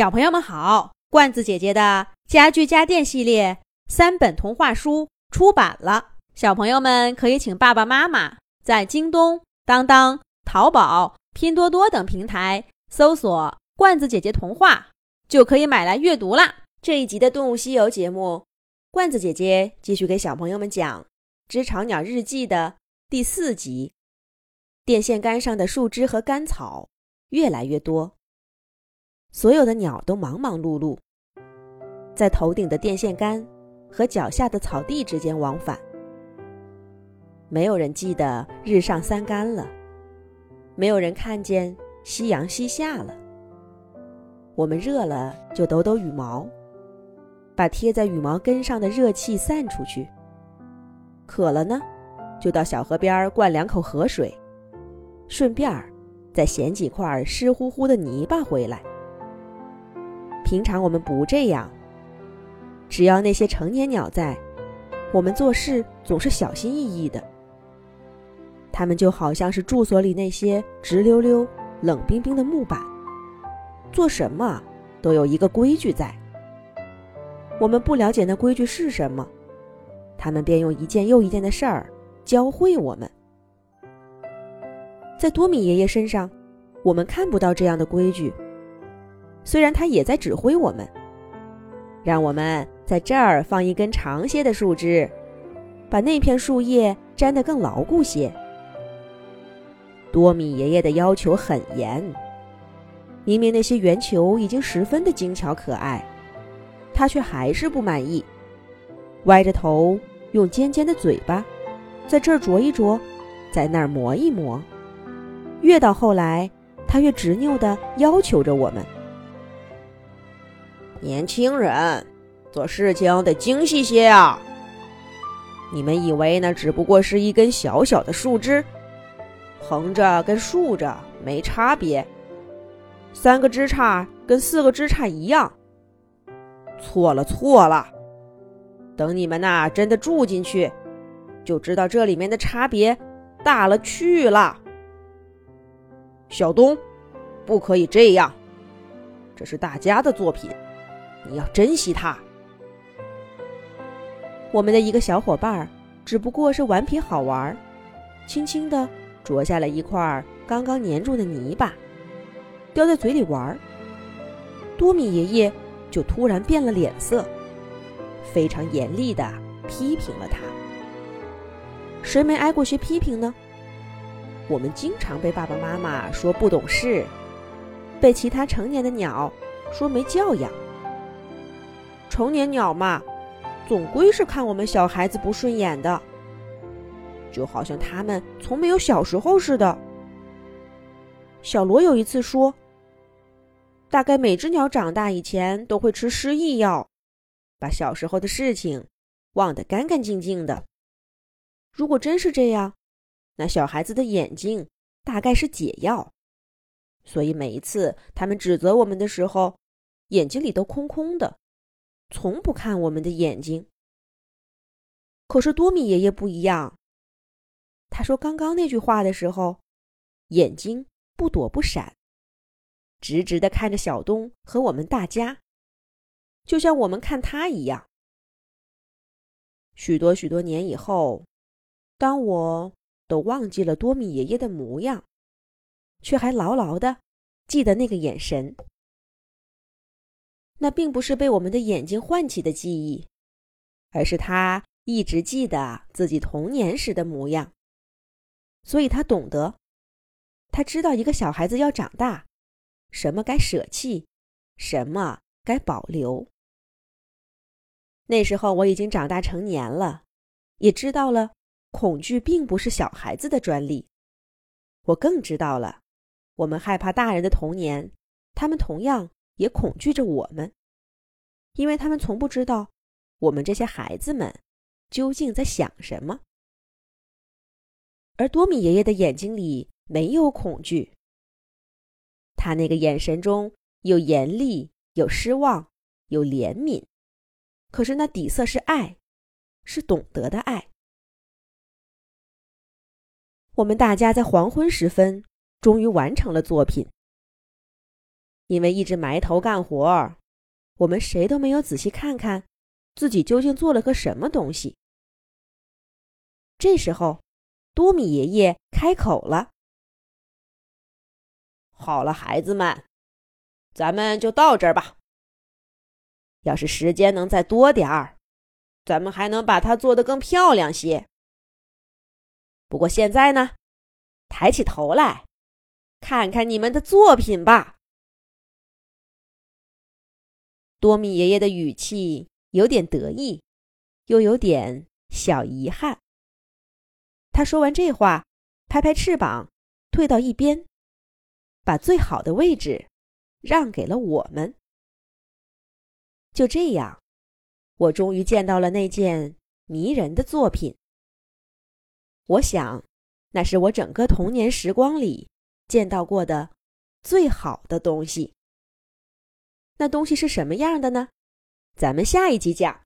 小朋友们好，罐子姐姐的家具家电系列三本童话书出版了，小朋友们可以请爸爸妈妈在京东、当当、淘宝、拼多多等平台搜索“罐子姐姐童话”，就可以买来阅读啦。这一集的《动物西游》节目，罐子姐姐继续给小朋友们讲《知巢鸟日记》的第四集。电线杆上的树枝和干草越来越多，所有的鸟都忙忙碌碌，在头顶的电线杆和脚下的草地之间往返。没有人记得日上三竿了，没有人看见夕阳西下了。我们热了就抖抖羽毛，把贴在羽毛根上的热气散出去；渴了呢，就到小河边灌两口河水。顺便儿再衔几块湿乎乎的泥巴回来。平常我们不这样。只要那些成年鸟在，我们做事总是小心翼翼的。它们就好像是住所里那些直溜溜、冷冰冰的木板，做什么都有一个规矩在。我们不了解那规矩是什么，他们便用一件又一件的事儿教会我们。在多米爷爷身上，我们看不到这样的规矩。虽然他也在指挥我们，让我们在这儿放一根长些的树枝，把那片树叶粘得更牢固些。多米爷爷的要求很严，明明那些圆球已经十分的精巧可爱，他却还是不满意，歪着头，用尖尖的嘴巴，在这儿啄一啄，在那儿磨一磨。越到后来，他越执拗地要求着我们：年轻人，做事情得精细些啊！你们以为那只不过是一根小小的树枝，横着跟竖着没差别，三个枝杈跟四个枝杈一样？错了，错了！等你们呐真的住进去，就知道这里面的差别大了去了。小东，不可以这样，这是大家的作品，你要珍惜它。我们的一个小伙伴儿只不过是顽皮好玩，轻轻地啄下了一块刚刚粘住的泥巴，叼在嘴里玩。多米爷爷就突然变了脸色，非常严厉地批评了他。谁没挨过些批评呢？我们经常被爸爸妈妈说不懂事，被其他成年的鸟说没教养。成年鸟嘛，总归是看我们小孩子不顺眼的，就好像他们从没有小时候似的。小罗有一次说：“大概每只鸟长大以前都会吃失忆药，把小时候的事情忘得干干净净的。如果真是这样。”那小孩子的眼睛大概是解药，所以每一次他们指责我们的时候，眼睛里都空空的，从不看我们的眼睛。可是多米爷爷不一样，他说刚刚那句话的时候，眼睛不躲不闪，直直的看着小东和我们大家，就像我们看他一样。许多许多年以后，当我。都忘记了多米爷爷的模样，却还牢牢的记得那个眼神。那并不是被我们的眼睛唤起的记忆，而是他一直记得自己童年时的模样。所以他懂得，他知道一个小孩子要长大，什么该舍弃，什么该保留。那时候我已经长大成年了，也知道了。恐惧并不是小孩子的专利，我更知道了，我们害怕大人的童年，他们同样也恐惧着我们，因为他们从不知道我们这些孩子们究竟在想什么。而多米爷爷的眼睛里没有恐惧，他那个眼神中有严厉，有失望，有怜悯，可是那底色是爱，是懂得的爱。我们大家在黄昏时分终于完成了作品。因为一直埋头干活，我们谁都没有仔细看看自己究竟做了个什么东西。这时候，多米爷爷开口了：“好了，孩子们，咱们就到这儿吧。要是时间能再多点儿，咱们还能把它做得更漂亮些。不过现在呢，抬起头来，看看你们的作品吧。”多米爷爷的语气有点得意，又有点小遗憾。他说完这话，拍拍翅膀，退到一边，把最好的位置让给了我们。就这样，我终于见到了那件迷人的作品。我想，那是我整个童年时光里见到过的最好的东西。那东西是什么样的呢？咱们下一集讲。